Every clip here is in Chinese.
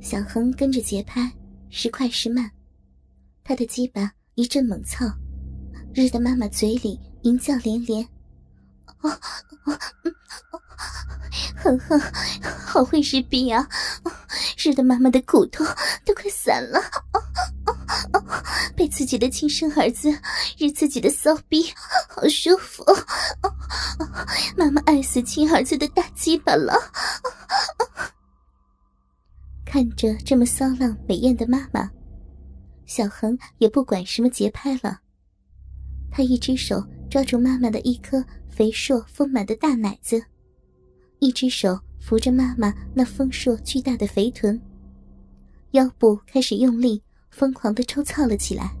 小恒跟着节拍，时快时慢，他的鸡巴一阵猛操，日的妈妈嘴里淫叫连连。哦哦，哼哼，好会日逼啊！日的妈妈的骨头都快散了。哦哦哦被自己的亲生儿子日自己的骚逼，好舒服。妈妈爱死亲儿子的大鸡巴了。看着这么骚浪美艳的妈妈，小恒也不管什么节拍了。他一只手抓住妈妈的一颗肥硕丰满的大奶子，一只手扶着妈妈那丰硕巨大的肥臀，腰部开始用力疯狂的抽操了起来。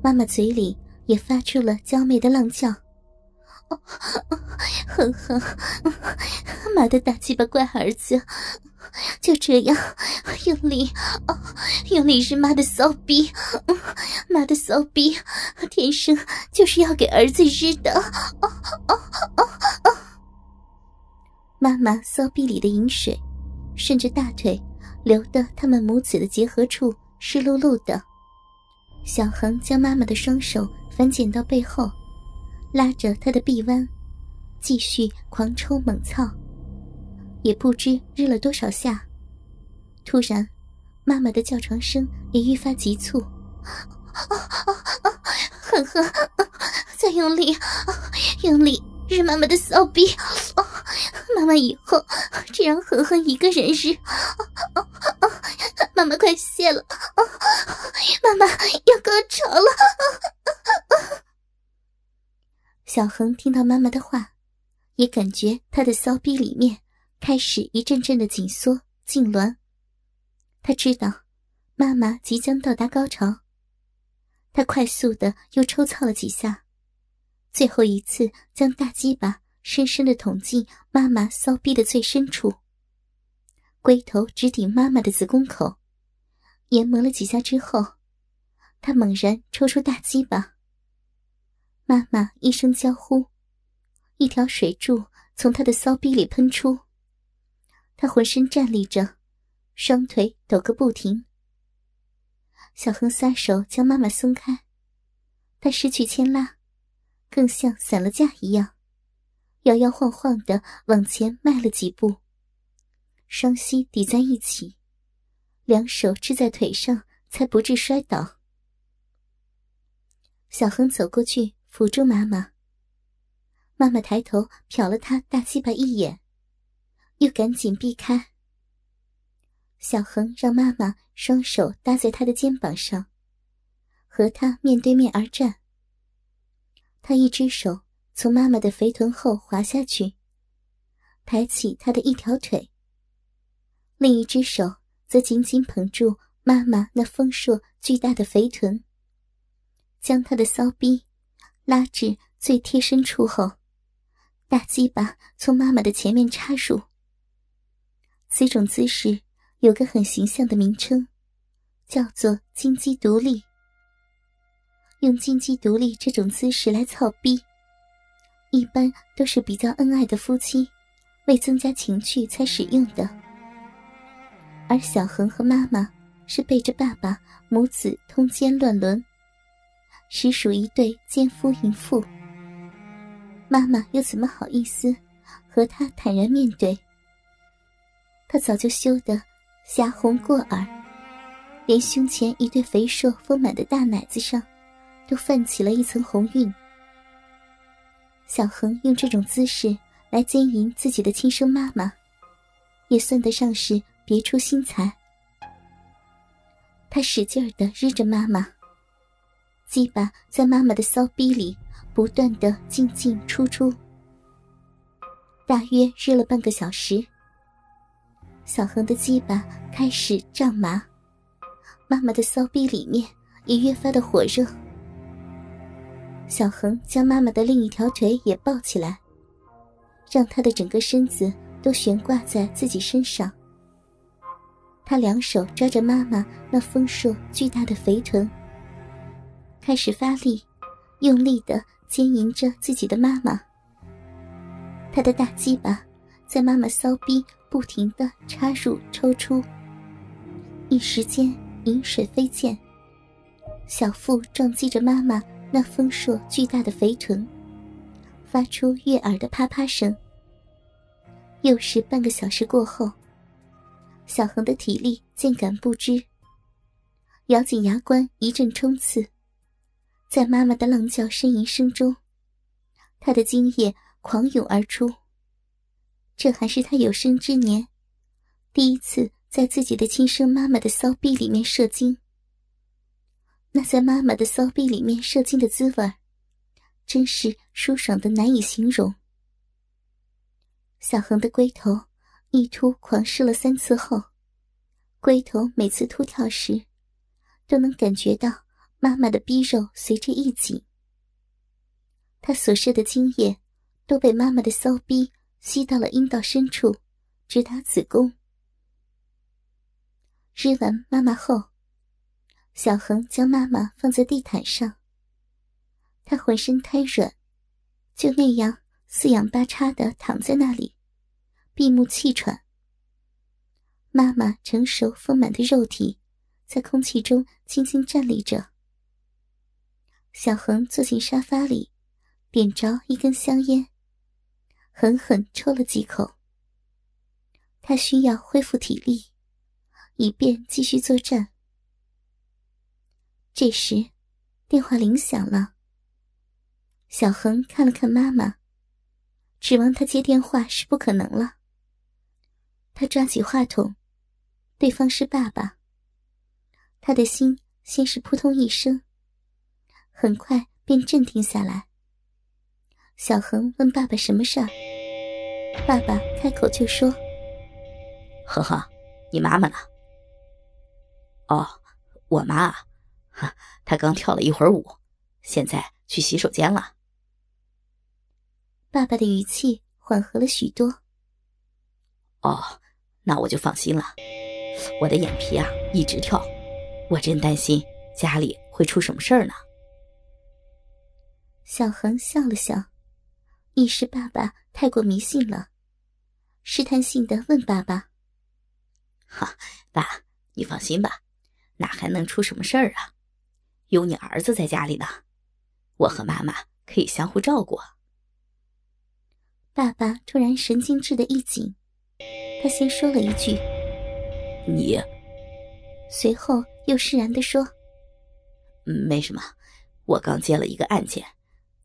妈妈嘴里也发出了娇媚的浪叫。哼哼，妈的大鸡巴乖儿子，就这样用力，哦用力是妈的骚逼，妈的骚逼，天生就是要给儿子日的。哦哦哦哦妈妈骚逼里的饮水，顺着大腿流的，他们母子的结合处湿漉漉的。小恒将妈妈的双手反剪到背后。拉着他的臂弯，继续狂抽猛操，也不知日了多少下。突然，妈妈的叫床声也愈发急促，哼哼，再用力，用力日妈妈的骚逼！妈妈以后只让狠狠一个人日，妈妈快谢了，妈妈要高潮了。小恒听到妈妈的话，也感觉他的骚逼里面开始一阵阵的紧缩痉挛。他知道妈妈即将到达高潮，他快速的又抽操了几下，最后一次将大鸡巴深深的捅进妈妈骚逼的最深处，龟头直顶妈妈的子宫口，研磨了几下之后，他猛然抽出大鸡巴。妈妈一声娇呼，一条水柱从她的骚逼里喷出。她浑身站立着，双腿抖个不停。小恒撒手将妈妈松开，他失去牵拉，更像散了架一样，摇摇晃晃的往前迈了几步，双膝抵在一起，两手支在腿上，才不致摔倒。小恒走过去。辅助妈妈。妈妈抬头瞟了他大鸡巴一眼，又赶紧避开。小恒让妈妈双手搭在他的肩膀上，和他面对面而站。他一只手从妈妈的肥臀后滑下去，抬起她的一条腿，另一只手则紧紧捧住妈妈那丰硕巨大的肥臀，将她的骚逼。拉至最贴身处后，大鸡巴从妈妈的前面插入。此种姿势有个很形象的名称，叫做“金鸡独立”。用金鸡独立这种姿势来操逼，一般都是比较恩爱的夫妻，为增加情趣才使用的。而小恒和妈妈是背着爸爸，母子通奸乱伦。实属一对奸夫淫妇，妈妈又怎么好意思和他坦然面对？他早就羞得霞红过耳，连胸前一对肥硕丰满的大奶子上都泛起了一层红晕。小恒用这种姿势来奸淫自己的亲生妈妈，也算得上是别出心裁。他使劲的日着妈妈。鸡巴在妈妈的骚逼里不断的进进出出，大约热了半个小时。小恒的鸡巴开始胀麻，妈妈的骚逼里面也越发的火热。小恒将妈妈的另一条腿也抱起来，让她的整个身子都悬挂在自己身上。他两手抓着妈妈那丰硕巨大的肥臀。开始发力，用力的牵引着自己的妈妈。他的大鸡巴在妈妈骚逼不停的插入抽出，一时间饮水飞溅，小腹撞击着妈妈那丰硕巨大的肥臀，发出悦耳的啪啪声。又是半个小时过后，小恒的体力渐感不支，咬紧牙关一阵冲刺，在妈妈的浪叫呻吟声中，他的精液狂涌而出。这还是他有生之年第一次在自己的亲生妈妈的骚逼里面射精。那在妈妈的骚逼里面射精的滋味，真是舒爽的难以形容。小恒的龟头一突狂射了三次后，龟头每次突跳时，都能感觉到妈妈的逼肉随着一紧。他所射的精液都被妈妈的骚逼。吸到了阴道深处，直达子宫。日完妈妈后，小恒将妈妈放在地毯上。她浑身瘫软，就那样四仰八叉的躺在那里，闭目气喘。妈妈成熟丰满的肉体在空气中轻轻站立着。小恒坐进沙发里，点着一根香烟。狠狠抽了几口。他需要恢复体力，以便继续作战。这时，电话铃响了。小恒看了看妈妈，指望他接电话是不可能了。他抓起话筒，对方是爸爸。他的心先是扑通一声，很快便镇定下来。小恒问爸爸什么事儿，爸爸开口就说：“恒恒，你妈妈呢？”“哦，我妈，哈，她刚跳了一会儿舞，现在去洗手间了。”爸爸的语气缓和了许多。“哦，那我就放心了。我的眼皮啊一直跳，我真担心家里会出什么事儿呢。”小恒笑了笑。一时，爸爸太过迷信了，试探性的问爸爸：“哈，爸，你放心吧，哪还能出什么事儿啊？有你儿子在家里呢，我和妈妈可以相互照顾。”爸爸突然神经质的一紧，他先说了一句：“你。”随后又释然的说：“没什么，我刚接了一个案件，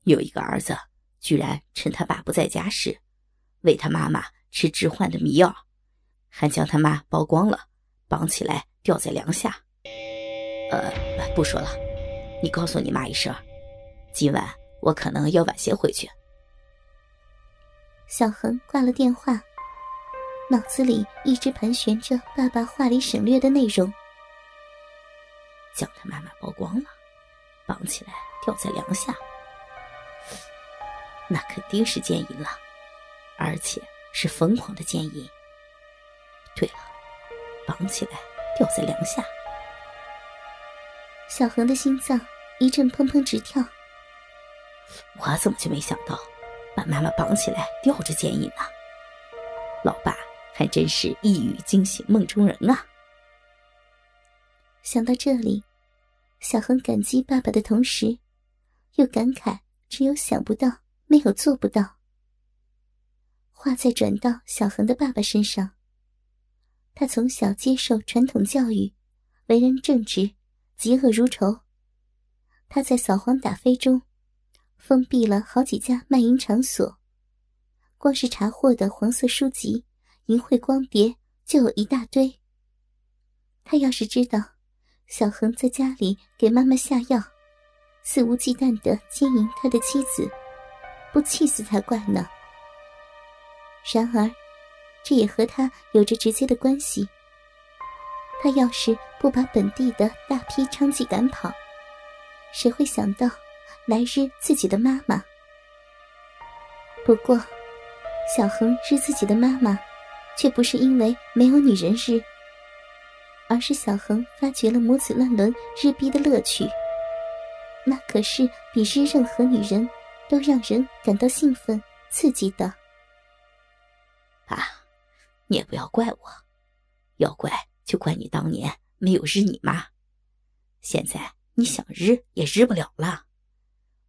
有一个儿子。”居然趁他爸不在家时，喂他妈妈吃致幻的迷药，还将他妈剥光了，绑起来吊在梁下。呃，不说了，你告诉你妈一声，今晚我可能要晚些回去。小恒挂了电话，脑子里一直盘旋着爸爸话里省略的内容：将他妈妈剥光了，绑起来吊在梁下。那肯定是奸淫了，而且是疯狂的奸淫。对了，绑起来吊在梁下。小恒的心脏一阵砰砰直跳。我怎么就没想到，把妈妈绑起来吊着奸淫呢？老爸还真是一语惊醒梦中人啊！想到这里，小恒感激爸爸的同时，又感慨只有想不到。没有做不到。话再转到小恒的爸爸身上，他从小接受传统教育，为人正直，嫉恶如仇。他在扫黄打非中，封闭了好几家卖淫场所，光是查获的黄色书籍、淫秽光碟就有一大堆。他要是知道小恒在家里给妈妈下药，肆无忌惮的奸淫他的妻子。不气死才怪呢！然而，这也和他有着直接的关系。他要是不把本地的大批娼妓赶跑，谁会想到来日自己的妈妈？不过，小恒日自己的妈妈，却不是因为没有女人日，而是小恒发觉了母子乱伦日逼的乐趣。那可是比日任何女人。都让人感到兴奋刺激的。啊，你也不要怪我，要怪就怪你当年没有日你妈，现在你想日也日不了了。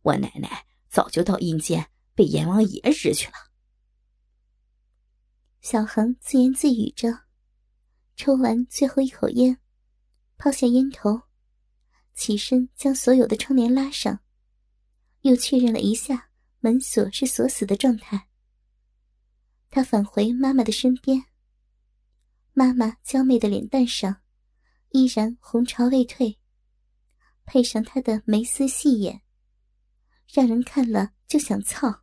我奶奶早就到阴间被阎王爷日去了。小恒自言自语着，抽完最后一口烟，抛下烟头，起身将所有的窗帘拉上，又确认了一下门锁是锁死的状态。他返回妈妈的身边，妈妈娇媚的脸蛋上依然红潮未退，配上她的眉丝细眼，让人看了就想操。